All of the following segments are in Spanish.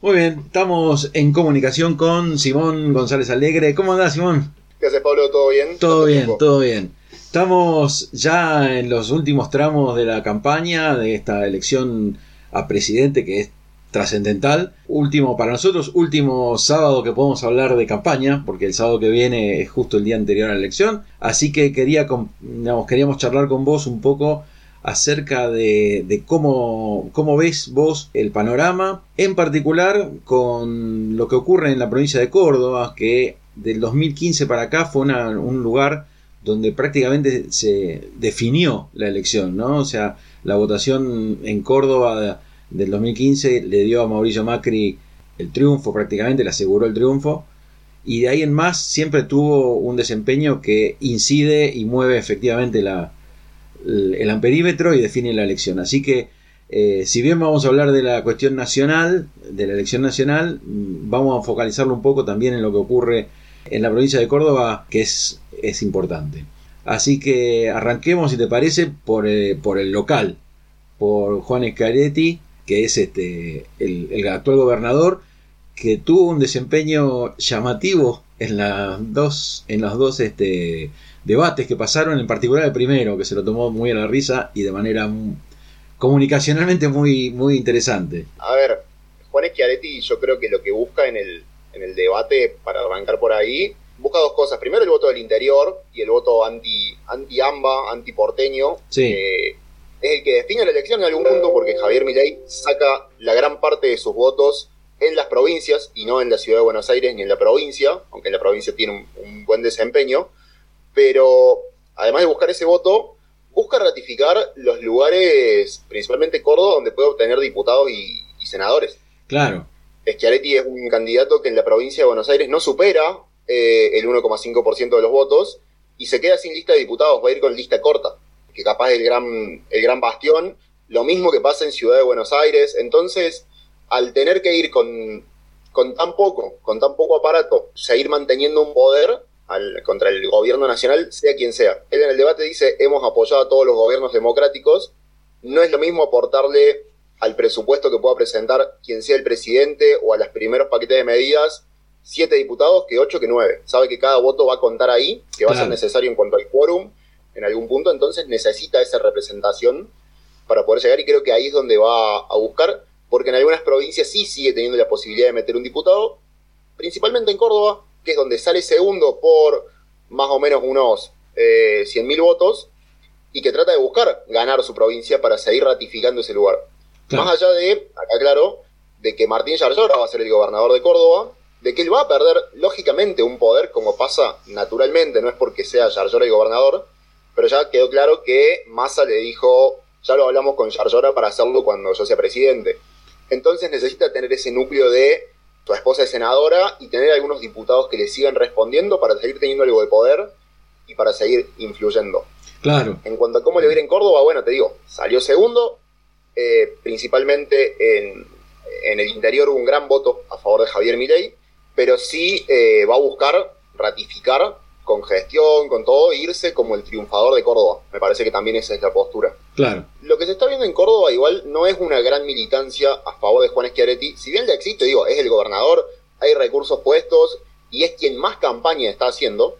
Muy bien, estamos en comunicación con Simón González Alegre. ¿Cómo andás, Simón? ¿Qué haces, Pablo? ¿Todo bien? Todo bien, todo bien. Estamos ya en los últimos tramos de la campaña de esta elección a presidente que es trascendental. Último para nosotros, último sábado que podemos hablar de campaña, porque el sábado que viene es justo el día anterior a la elección. Así que quería, digamos, queríamos charlar con vos un poco acerca de, cómo, cómo, ves vos el panorama, en particular con lo que ocurre en la provincia de Córdoba, que del 2015 para acá fue un lugar donde prácticamente se definió la elección, ¿no? O sea, la votación en Córdoba del 2015 le dio a Mauricio Macri el triunfo, prácticamente le aseguró el triunfo, y de ahí en más siempre tuvo un desempeño que incide y mueve efectivamente la, el amperímetro y define la elección. Así que, eh, si bien vamos a hablar de la cuestión nacional, de la elección nacional, mm, vamos a focalizarlo un poco también en lo que ocurre en la provincia de Córdoba, que es, es importante. Así que arranquemos, si te parece, por, eh, por el local, por Juan Scaretti, que es este, el, el, actual gobernador, que tuvo un desempeño llamativo en, las dos, en los dos este, debates que pasaron, en particular el primero, que se lo tomó muy a la risa y de manera comunicacionalmente muy, muy interesante. A ver, Juan Schiaretti yo creo que lo que busca en el, en el debate, para arrancar por ahí, busca dos cosas. Primero el voto del interior y el voto anti, anti amba, anti porteño. es el que define la elección en algún punto porque Javier Milei saca la gran parte de sus votos en las provincias y no en la ciudad de Buenos Aires ni en la provincia, aunque en la provincia tiene un buen desempeño pero además de buscar ese voto, busca ratificar los lugares, principalmente Córdoba, donde puede obtener diputados y, senadores. Claro. Schiaretti es un candidato que en la provincia de Buenos Aires no supera eh, el 1,5% de los votos y se queda sin lista de diputados, va a ir con lista corta, que capaz es el gran, el gran bastión. Lo mismo que pasa en Ciudad de Buenos Aires. Entonces, al tener que ir con, con tan poco, con tan poco aparato, seguir manteniendo un poder, contra el gobierno nacional, sea quien sea. Él en el debate dice, hemos apoyado a todos los gobiernos democráticos, no es lo mismo aportarle al presupuesto que pueda presentar quien sea el presidente o a los primeros paquetes de medidas siete diputados que ocho que nueve. Sabe que cada voto va a contar ahí, que va a ser necesario en cuanto al quórum en algún punto, entonces necesita esa representación para poder llegar y creo que ahí es donde va a buscar, porque en algunas provincias sí sigue teniendo la posibilidad de meter un diputado, principalmente en Córdoba, que es donde sale segundo por más o menos unos eh, 100.000 votos, y que trata de buscar ganar su provincia para seguir ratificando ese lugar. Más allá de, acá claro, de que Martín Yarlora va a ser el gobernador de Córdoba, de que él va a perder lógicamente un poder como pasa naturalmente, no es porque sea Yarlora el gobernador, pero ya quedó claro que Massa le dijo, ya lo hablamos con Yarlora para hacerlo cuando yo sea presidente. Entonces necesita tener ese núcleo de su esposa es senadora y tener algunos diputados que le sigan respondiendo para seguir teniendo algo de poder y para seguir influyendo. Claro. En cuanto a cómo le va a ir en Córdoba, bueno, te digo, salió segundo, eh, principalmente en, el interior hubo un gran voto a favor de Javier Milei, pero sí eh, va a buscar ratificar con gestión, con todo, irse como el triunfador de Córdoba. Me parece que también esa es la postura. Claro. Lo que se está viendo en Córdoba igual no es una gran militancia a favor de Juan Schiaretti. Si bien ya existe, digo, es el gobernador, hay recursos puestos y es quien más campaña está haciendo.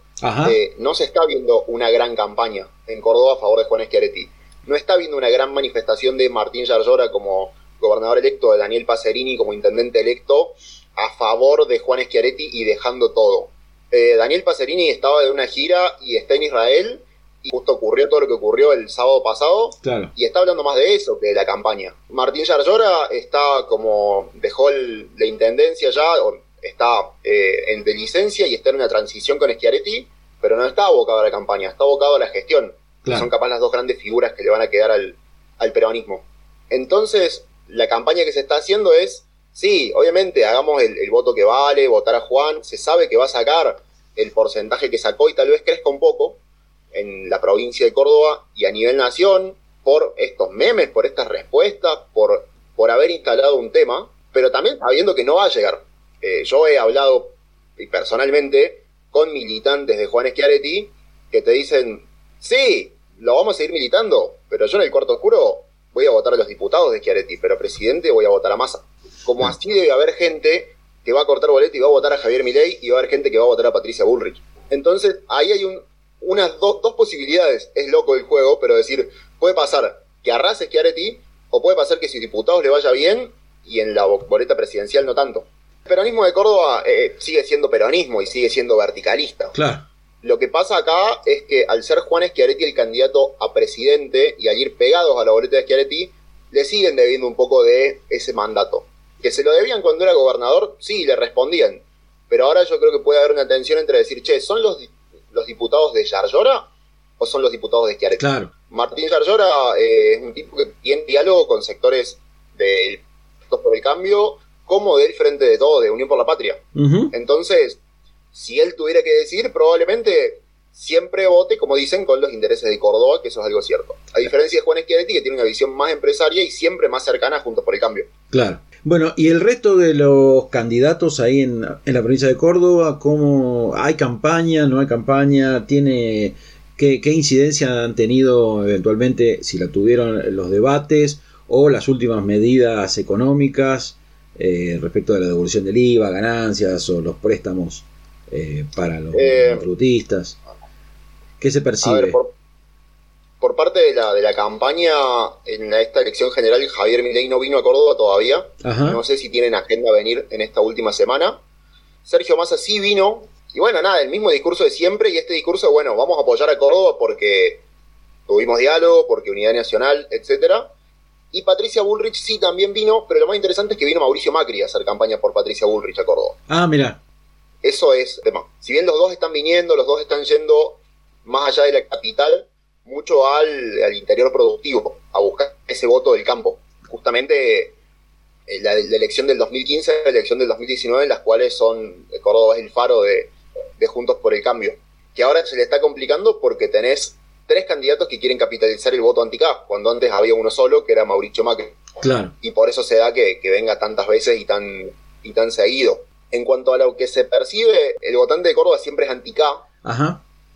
Eh, no se está viendo una gran campaña en Córdoba a favor de Juan Schiaretti. No está viendo una gran manifestación de Martín Yarlora como gobernador electo, de Daniel Pacerini como intendente electo, a favor de Juan Schiaretti y dejando todo. Eh, Daniel Pacerini estaba de una gira y está en Israel y justo ocurrió todo lo que ocurrió el sábado pasado y está hablando más de eso que de la campaña. Martín Yarlora está como dejó la intendencia ya, o está eh, en de licencia y está en una transición con Schiaretti, pero no está abocado a la campaña, está abocado a la gestión. son capaz las dos grandes figuras que le van a quedar al, al peronismo. Entonces, la campaña que se está haciendo es Sí, obviamente, hagamos el, voto que vale, votar a Juan, se sabe que va a sacar el porcentaje que sacó y tal vez crezca un poco en la provincia de Córdoba y a nivel nación por estos memes, por estas respuestas, por, por haber instalado un tema, pero también sabiendo que no va a llegar. Eh, yo he hablado personalmente con militantes de Juan Schiaretti que te dicen, sí, lo vamos a seguir militando, pero yo en el cuarto oscuro voy a votar a los diputados de Schiaretti, pero presidente voy a votar a Massa. Como así debe haber gente que va a cortar boleto y va a votar a Javier Milei y va a haber gente que va a votar a Patricia Bullrich. Entonces, ahí hay un, unas dos posibilidades. Es loco el juego, pero decir, puede pasar que arrase Schiaretti o puede pasar que si diputados le vaya bien y en la boleta presidencial no tanto. El peronismo de Córdoba eh, sigue siendo peronismo y sigue siendo verticalista. Claro. Lo que pasa acá es que al ser Juan Schiaretti el candidato a presidente y al ir pegados a la boleta de Schiaretti, le siguen debiendo un poco de ese mandato. Que se lo debían cuando era gobernador, sí, le respondían. Pero ahora yo creo que puede haber una tensión entre decir, che, ¿son los, los diputados de Yarlora o son los diputados de Schiaretti? Claro. Martín Yarlora eh, es un tipo que tiene diálogo con sectores del por el Cambio como del Frente de Todo, de Unión por la Patria. Entonces, si él tuviera que decir, probablemente siempre vote, como dicen, con los intereses de Córdoba, que eso es algo cierto. A diferencia de Juan Schiaretti, que tiene una visión más empresaria y siempre más cercana junto por el cambio. Claro. Bueno, y el resto de los candidatos ahí en, en la provincia de Córdoba, ¿cómo hay campaña, no hay campaña? ¿Tiene qué, qué incidencia han tenido eventualmente, si la tuvieron los debates o las últimas medidas económicas eh, respecto de la devolución del IVA, ganancias o los préstamos eh, para los eh, frutistas? ¿Qué se percibe? por, parte de la, de la campaña en esta elección general, Javier Milei no vino a Córdoba todavía. No sé si tienen agenda venir en esta última semana. Sergio Massa sí vino. Y bueno, nada, el mismo discurso de siempre. Y este discurso, bueno, vamos a apoyar a Córdoba porque tuvimos diálogo, porque unidad nacional, etcétera. Y Patricia Bullrich sí también vino, pero lo más interesante es que vino Mauricio Macri a hacer campaña por Patricia Bullrich a Córdoba. Ah, mira. Eso es tema. Si bien los dos están viniendo, los dos están yendo más allá de la capital, mucho al, interior productivo, a buscar ese voto del campo. Justamente eh, la, elección del 2015 la elección del 2019, en las cuales son Córdoba es el faro de, de Juntos por el Cambio. Que ahora se le está complicando porque tenés tres candidatos que quieren capitalizar el voto anti-K, cuando antes había uno solo, que era Mauricio Macri. Claro. Y por eso se da que, venga tantas veces y tan, y tan seguido. En cuanto a lo que se percibe, el votante de Córdoba siempre es anti-K.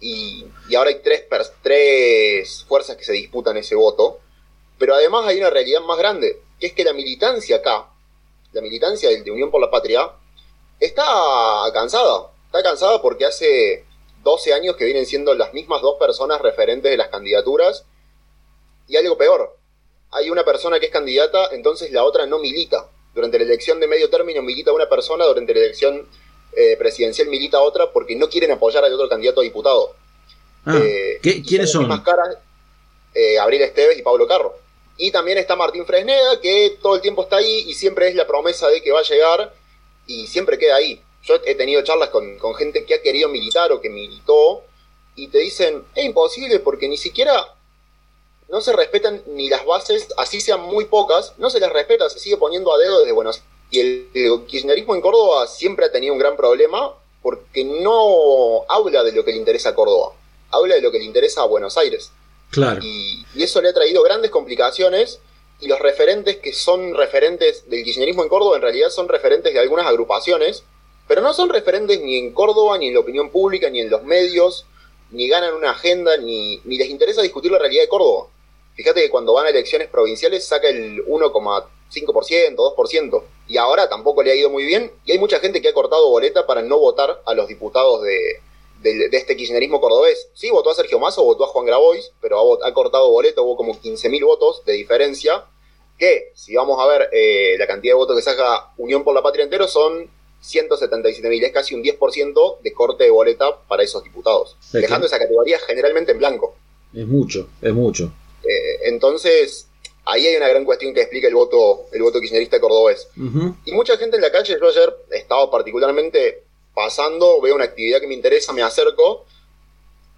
Ajá. Y, ahora hay tres, tres fuerzas que se disputan ese voto. Pero además hay una realidad más grande, que es que la militancia acá, la militancia de Unión por la Patria, está cansada. Está cansada porque hace 12 años que vienen siendo las mismas dos personas referentes de las candidaturas. Y algo peor, hay una persona que es candidata, entonces la otra no milita. Durante la elección de medio término milita una persona, durante la elección eh, presidencial milita otra porque no quieren apoyar al otro candidato a diputado. Ah, eh, ¿Quiénes son? Más caras, eh, Abril Esteves y Pablo Carro. Y también está Martín Fresneda, que todo el tiempo está ahí y siempre es la promesa de que va a llegar y siempre queda ahí. Yo he tenido charlas con, gente que ha querido militar o que militó y te dicen, es imposible porque ni siquiera no se respetan ni las bases, así sean muy pocas, no se las respeta, se sigue poniendo a dedo desde Buenos Aires. Y el, kirchnerismo en Córdoba siempre ha tenido un gran problema porque no habla de lo que le interesa a Córdoba, habla de lo que le interesa a Buenos Aires. Claro. Y, y eso le ha traído grandes complicaciones y los referentes que son referentes del kirchnerismo en Córdoba en realidad son referentes de algunas agrupaciones pero no son referentes ni en Córdoba, ni en la opinión pública, ni en los medios, ni ganan una agenda, ni, ni les interesa discutir la realidad de Córdoba. Fíjate que cuando van a elecciones provinciales saca el 1,5%, 2%, y ahora tampoco le ha ido muy bien, y hay mucha gente que ha cortado boleta para no votar a los diputados de, este kirchnerismo cordobés. Sí, votó a Sergio Mazo, votó a Juan Grabois, pero ha, cortado boleta, hubo como 15.000 votos de diferencia, que si vamos a ver eh, la cantidad de votos que saca Unión por la Patria entero son 177.000, es casi un 10% de corte de boleta para esos diputados, dejando esa categoría generalmente en blanco. Es mucho, es mucho. Eh, entonces, ahí hay una gran cuestión que explica el voto, el voto kirchnerista cordobés. Y mucha gente en la calle, yo ayer estaba particularmente pasando, veo una actividad que me interesa, me acerco,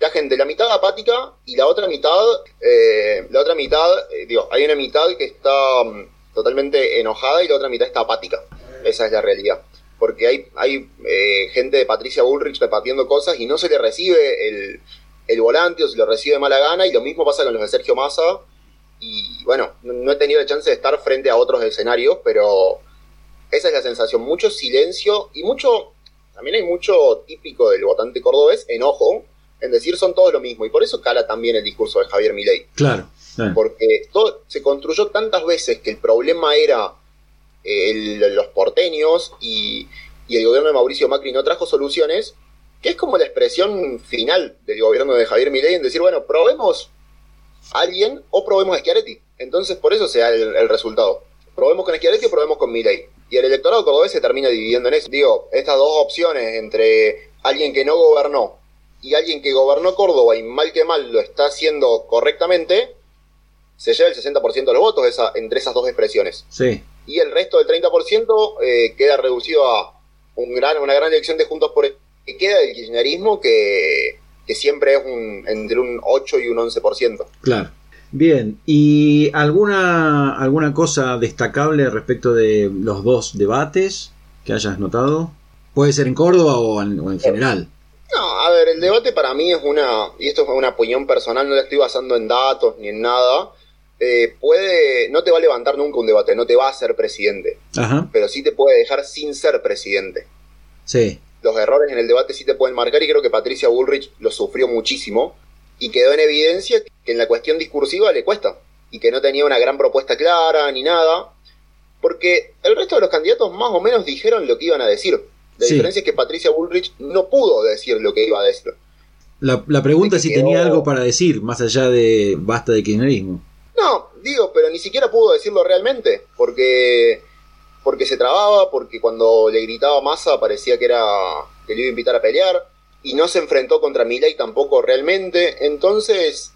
la gente, la mitad apática y la otra mitad, eh, la otra mitad, eh, digo, hay una mitad que está mm, totalmente enojada y la otra mitad está apática. Esa es la realidad porque hay, hay eh, gente de Patricia Bullrich repartiendo cosas y no se le recibe el, el, volante o se le recibe de mala gana, y lo mismo pasa con los de Sergio Massa. Bueno, no, he tenido la chance de estar frente a otros escenarios, pero esa es la sensación, mucho silencio y mucho, también hay mucho típico del votante cordobés, enojo, en decir son todos lo mismo, y por eso cala también el discurso de Javier Milei. Claro. Porque todo, se construyó tantas veces que el problema era los porteños y, y el gobierno de Mauricio Macri no trajo soluciones, que es como la expresión final del gobierno de Javier Milei en decir, bueno, probemos a alguien o probemos a Schiaretti. Entonces, por eso se da el, resultado. Probemos con Schiaretti o probemos con Milei. Y el electorado cordobés se termina dividiendo en eso. Digo, estas dos opciones entre alguien que no gobernó y alguien que gobernó Córdoba y mal que mal lo está haciendo correctamente, se lleva el 60% de los votos esa, entre esas dos expresiones. Sí. Y el resto del 30% eh, queda reducido a un gran, una gran elección de Juntos por que queda el kirchnerismo que, que siempre es un, entre un 8 y un 11%. Claro. Bien, ¿y alguna, alguna cosa destacable respecto de los dos debates que hayas notado? Puede ser en Córdoba o en, general. No, a ver, el debate para mí es una, y esto es una opinión personal, no la estoy basando en datos ni en nada, eh, puede, no te va a levantar nunca un debate, no te va a hacer presidente, Ajá. pero sí te puede dejar sin ser presidente. Sí los errores en el debate sí te pueden marcar y creo que Patricia Bullrich lo sufrió muchísimo y quedó en evidencia que en la cuestión discursiva le cuesta y que no tenía una gran propuesta clara ni nada, porque el resto de los candidatos más o menos dijeron lo que iban a decir. La diferencia es que Patricia Bullrich no pudo decir lo que iba a decir. La, pregunta es si tenía algo para decir, más allá de basta de kirchnerismo. No, digo, pero ni siquiera pudo decirlo realmente, porque porque se trababa, porque cuando le gritaba Massa parecía que era que le iba a invitar a pelear, y no se enfrentó contra Milei tampoco realmente. Entonces,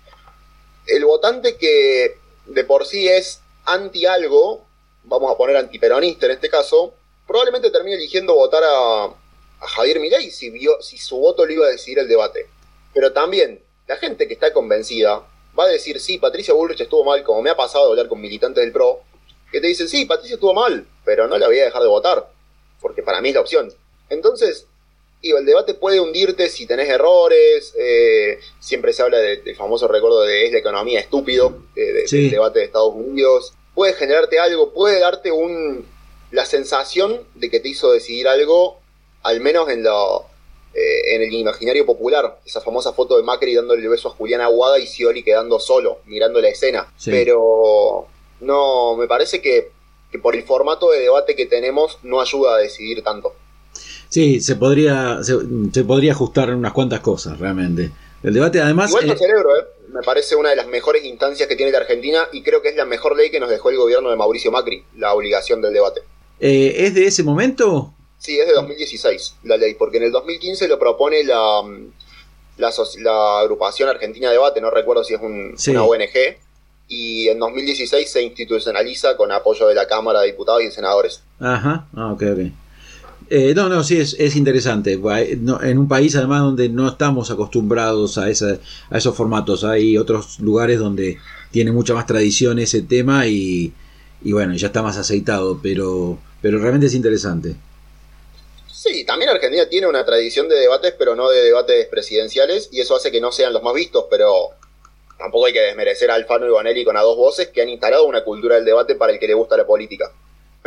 el votante que de por sí es anti algo, vamos a poner antiperonista en este caso, probablemente termine eligiendo votar a, Javier Milei si, vio, si su voto le iba a decidir el debate. Pero también, la gente que está convencida va a decir, sí, Patricia Bullrich estuvo mal, como me ha pasado de hablar con militantes del PRO, que te dicen, sí, Patricia estuvo mal, pero no la voy a dejar de votar, porque para mí es la opción. Entonces, digo, el debate puede hundirte si tenés errores, eh, siempre se habla del famoso recuerdo de es la economía estúpido, del debate de Estados Unidos, puede generarte algo, puede darte un, la sensación de que te hizo decidir algo, al menos en, lo, eh, en el imaginario popular, esa famosa foto de Macri dándole el beso a Julián Aguada y Scioli quedando solo, mirando la escena. Pero no, me parece que, por el formato de debate que tenemos no ayuda a decidir tanto. Sí, se podría, se, podría ajustar unas cuantas cosas, realmente. El debate, además. Igual el... celebro, ¿eh? Me parece una de las mejores instancias que tiene la Argentina y creo que es la mejor ley que nos dejó el gobierno de Mauricio Macri, la obligación del debate. Eh, ¿Es de ese momento? Sí, es de 2016 la ley, porque en el 2015 lo propone la, la, agrupación Argentina Debate, no recuerdo si es una ONG, y en 2016 se institucionaliza con apoyo de la Cámara de Diputados y Senadores. Ajá, ah, ok, ok. Eh, no, no, sí, es, interesante. en un país además donde no estamos acostumbrados a, esa, a esos formatos, hay otros lugares donde tiene mucha más tradición ese tema y, y bueno, ya está más aceitado, pero, pero realmente es interesante. Sí, también Argentina tiene una tradición de debates, pero no de debates presidenciales, y eso hace que no sean los más vistos, pero tampoco hay que desmerecer a Alfano y Bonelli con a dos voces que han instalado una cultura del debate para el que le gusta la política.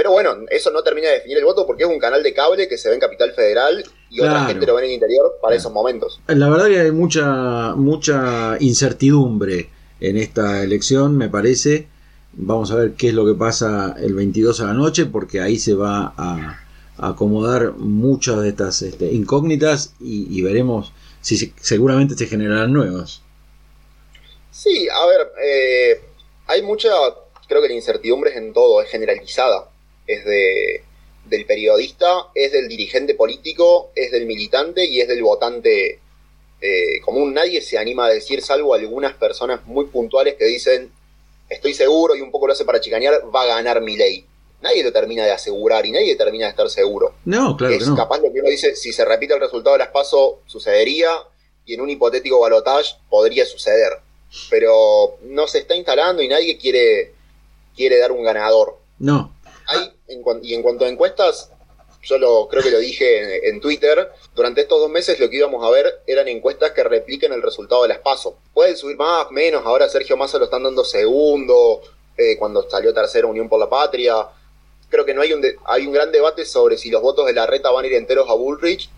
Pero bueno, eso no termina de definir el voto porque es un canal de cable que se ve en Capital Federal y otra gente lo ve en el interior para esos momentos. La verdad que hay mucha, mucha incertidumbre en esta elección, me parece. Vamos a ver qué es lo que pasa el 22 a la noche porque ahí se va a, acomodar muchas de estas este, incógnitas y, veremos si seguramente se generarán nuevas. Sí, a ver, eh, hay mucha, creo que la incertidumbre es en todo, es generalizada. Es de, del periodista, es del dirigente político, es del militante y es del votante eh, común. Nadie se anima a decir, salvo algunas personas muy puntuales que dicen, estoy seguro y un poco lo hace para chicanear, va a ganar mi ley. Nadie lo termina de asegurar y nadie termina de estar seguro. No, claro. Es capaz de que uno dice, si se repite el resultado de las PASO, sucedería y en un hipotético balotage podría suceder pero no se está instalando y nadie quiere, quiere dar un ganador. No. Hay, y en cuanto a encuestas, yo lo, creo que lo dije en, Twitter, durante estos dos meses lo que íbamos a ver eran encuestas que repliquen el resultado de las PASO. Pueden subir más, menos, ahora Sergio Massa lo están dando segundo, eh, cuando salió tercera Unión por la Patria. Creo que no hay un, hay un gran debate sobre si los votos de la reta van a ir enteros a Bullrich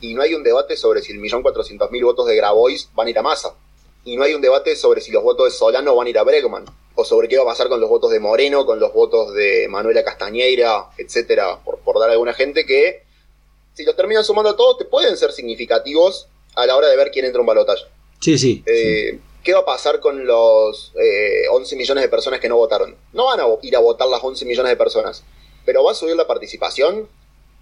y no hay un debate sobre si el millón cuatrocientos mil votos de Grabois van a ir a Massa y no hay un debate sobre si los votos de Solano van a ir a Bregman. O sobre qué va a pasar con los votos de Moreno, con los votos de Manuela Castañeira, etcétera, por, por dar a alguna gente que, si los terminan sumando todos, te pueden ser significativos a la hora de ver quién entra en un balotaje. Sí, sí, eh, ¿Qué va a pasar con los 11 millones de personas que no votaron? No van a ir a votar las 11 millones de personas, pero va a subir la participación.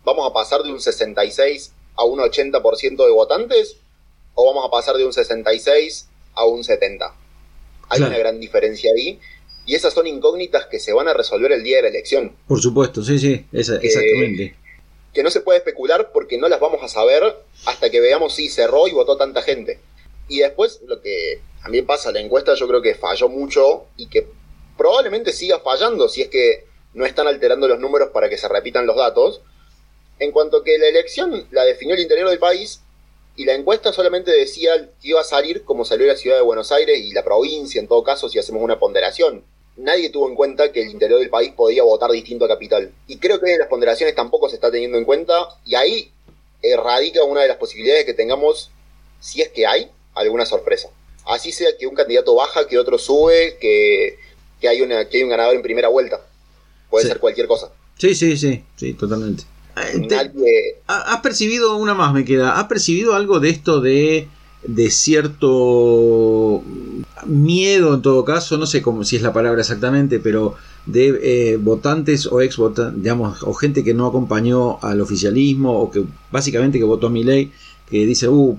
¿Vamos a pasar de un 66 a un 80% de votantes? ¿O vamos a pasar de un 66 a un 70? Hay una gran diferencia ahí. Y esas son incógnitas que se van a resolver el día de la elección. Por supuesto, sí, sí, exactamente. Que no se puede especular porque no las vamos a saber hasta que veamos si cerró y votó tanta gente. Y después lo que también pasa, la encuesta yo creo que falló mucho y que probablemente siga fallando si es que no están alterando los números para que se repitan los datos. En cuanto que la elección la definió el interior del país y la encuesta solamente decía que iba a salir como salió la ciudad de Buenos Aires y la provincia, en todo caso, si hacemos una ponderación. Nadie tuvo en cuenta que el interior del país podía votar distinto a capital. Y creo que en las ponderaciones tampoco se está teniendo en cuenta y ahí radica una de las posibilidades que tengamos, si es que hay, alguna sorpresa. Así sea que un candidato baja, que otro sube, que, hay, una, que hay un ganador en primera vuelta. Puede ser cualquier cosa. Sí, sí, sí, sí, totalmente. ¿Has percibido, una más me queda, ¿has percibido algo de esto de, de cierto miedo en todo caso, no sé cómo si es la palabra exactamente, pero de eh, votantes o ex votantes, digamos, o gente que no acompañó al oficialismo o que básicamente que votó a mi ley, que dice, uh,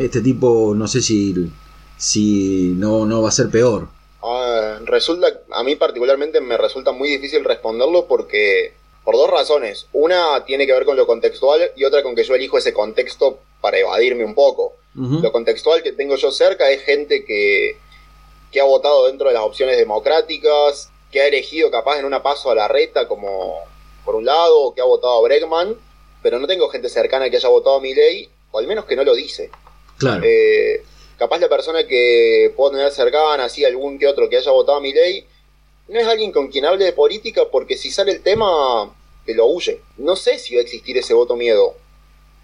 este tipo no sé si, si no, no va a ser peor. Ah, resulta, a mí particularmente me resulta muy difícil responderlo porque por dos razones. Una tiene que ver con lo contextual y otra con que yo elijo ese contexto para evadirme un poco. Lo contextual que tengo yo cerca es gente que, que ha votado dentro de las opciones democráticas, que ha elegido capaz en una paso a la reta como por un lado, que ha votado a Bregman, pero no tengo gente cercana que haya votado a mi ley, o al menos que no lo dice. Claro. Eh, capaz la persona que puedo tener cercana, así algún que otro que haya votado a mi ley, no es alguien con quien hable de política porque si sale el tema te lo huye. No sé si va a existir ese voto miedo.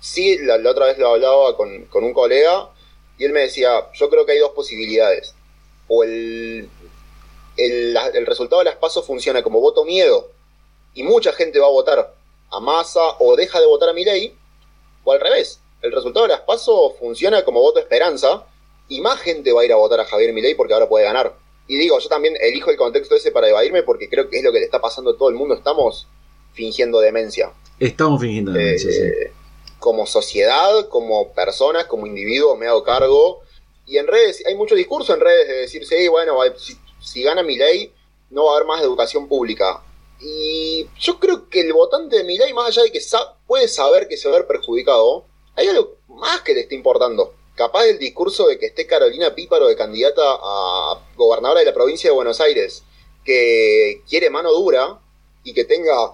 Sí, la, otra vez lo hablaba con, un colega y él me decía, yo creo que hay dos posibilidades. O el, el, resultado de las pasos funciona como voto miedo y mucha gente va a votar a masa o deja de votar a mi ley, o al revés, el resultado de las pasos funciona como voto esperanza y más gente va a ir a votar a Javier Milei porque ahora puede ganar. Y digo, yo también elijo el contexto ese para evadirme porque creo que es lo que le está pasando a todo el mundo. Estamos fingiendo demencia. Estamos fingiendo demencia, sí. Eh, como sociedad, como personas, como individuos, me hago cargo. Y en redes, hay mucho discurso en redes de decir, sí, bueno, si, gana mi ley, no va a haber más educación pública. Y yo creo que el votante de mi ley, más allá de que puede saber que se va a ver perjudicado, hay algo más que le está importando capaz del discurso de que esté Carolina Píparo de candidata a gobernadora de la provincia de Buenos Aires, que quiere mano dura y que tenga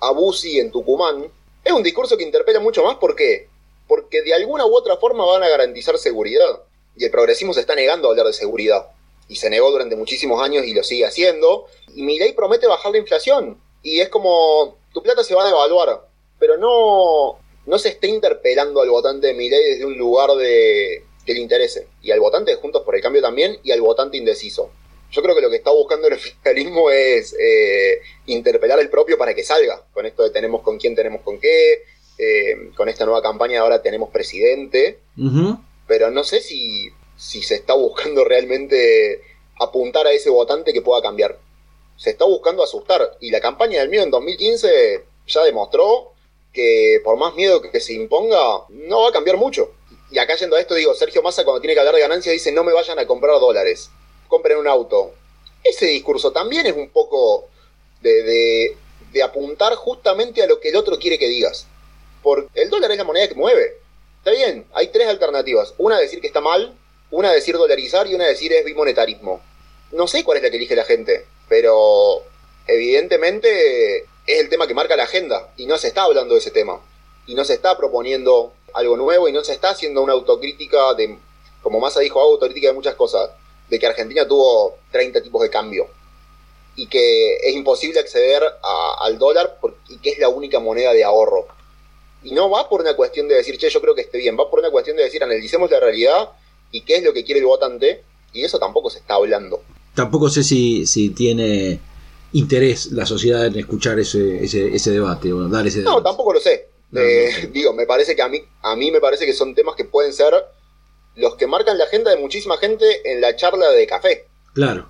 a Bussi en Tucumán, es un discurso que interpela mucho más. ¿Por qué? Porque de alguna u otra forma van a garantizar seguridad. Y el progresismo se está negando a hablar de seguridad. Y se negó durante muchísimos años y lo sigue haciendo. Y mi ley promete bajar la inflación. Y es como, tu plata se va a devaluar. Pero no, no se está interpelando al votante de Milei desde un lugar de, que le interese. Y al votante de Juntos por el Cambio también, y al votante indeciso. Yo creo que lo que está buscando el oficialismo es eh, interpelar el propio para que salga. Con esto de tenemos con quién, tenemos con qué. Eh, con esta nueva campaña ahora tenemos presidente. Pero no sé si, si se está buscando realmente apuntar a ese votante que pueda cambiar. Se está buscando asustar. Y la campaña del miedo en 2015 ya demostró que por más miedo que se imponga, no va a cambiar mucho. Y acá yendo a esto digo, Sergio Massa cuando tiene que hablar de ganancias dice no me vayan a comprar dólares, compren un auto. Ese discurso también es un poco de, de, apuntar justamente a lo que el otro quiere que digas. Porque el dólar es la moneda que mueve. Está bien, hay tres alternativas. Una decir que está mal, una decir dolarizar y una decir es bimonetarismo. No sé cuál es la que elige la gente, pero evidentemente es el tema que marca la agenda y no se está hablando de ese tema. Y no se está proponiendo algo nuevo y no se está haciendo una autocrítica de, como Massa dijo, autocrítica de muchas cosas, de que Argentina tuvo 30 tipos de cambio y que es imposible acceder al dólar y que es la única moneda de ahorro. Y no va por una cuestión de decir, che, yo creo que esté bien, va por una cuestión de decir, analicemos la realidad y qué es lo que quiere el votante, y eso tampoco se está hablando. tampoco sé si, si tiene interés la sociedad en escuchar ese, ese, ese debate o dar ese debate. No, tampoco lo sé. Eh, digo, me parece que a mí, a mí me parece que son temas que pueden ser los que marcan la agenda de muchísima gente en la charla de café. Claro.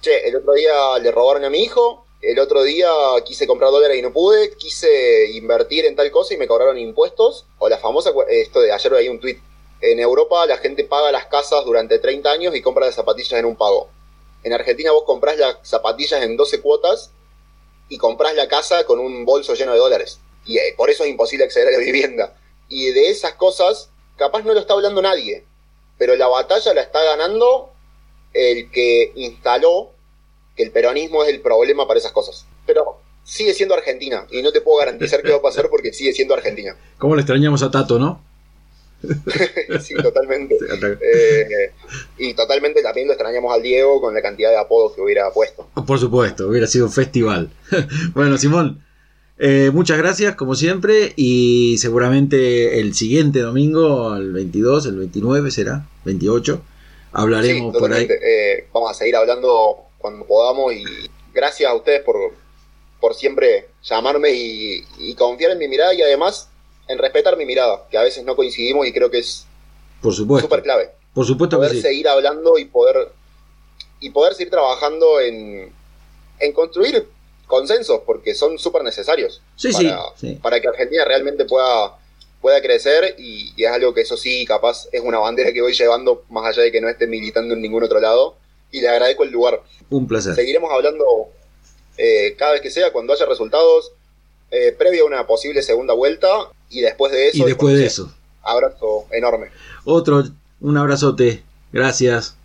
Che, el otro día le robaron a mi hijo, el otro día quise comprar dólares y no pude, quise invertir en tal cosa y me cobraron impuestos. O la famosa, esto de ayer hay un tweet. En Europa la gente paga las casas durante 30 años y compra las zapatillas en un pago. En Argentina vos comprás las zapatillas en 12 cuotas y comprás la casa con un bolso lleno de dólares. Y eh, por eso es imposible acceder a la vivienda. Y de esas cosas, capaz no lo está hablando nadie, pero la batalla la está ganando el que instaló que el peronismo es el problema para esas cosas. Pero sigue siendo Argentina y no te puedo garantizar qué va a pasar porque sigue siendo Argentina. ¿Cómo le extrañamos a Tato, no? sí, totalmente. Eh, y totalmente también lo extrañamos al Diego con la cantidad de apodos que hubiera puesto. Por supuesto, hubiera sido un festival. bueno, Simón, eh, muchas gracias como siempre y seguramente el siguiente domingo, el 22, el 29 será, 28, hablaremos por ahí. Eh, vamos a seguir hablando cuando podamos y gracias a ustedes por, por siempre llamarme y, y confiar en mi mirada y además en respetar mi mirada, que a veces no coincidimos y creo que es por supuesto súper clave. Por supuesto poder seguir hablando y poder y poder seguir trabajando en, en construir consensos porque son súper necesarios para, para que Argentina realmente pueda pueda crecer y, y, es algo que eso sí capaz es una bandera que voy llevando más allá de que no esté militando en ningún otro lado y le agradezco el lugar. Un placer. Seguiremos hablando eh, cada vez que sea, cuando haya resultados, eh, previo a una posible segunda vuelta y después de eso. Y después de eso. Abrazo enorme. Otro, un abrazote. Gracias.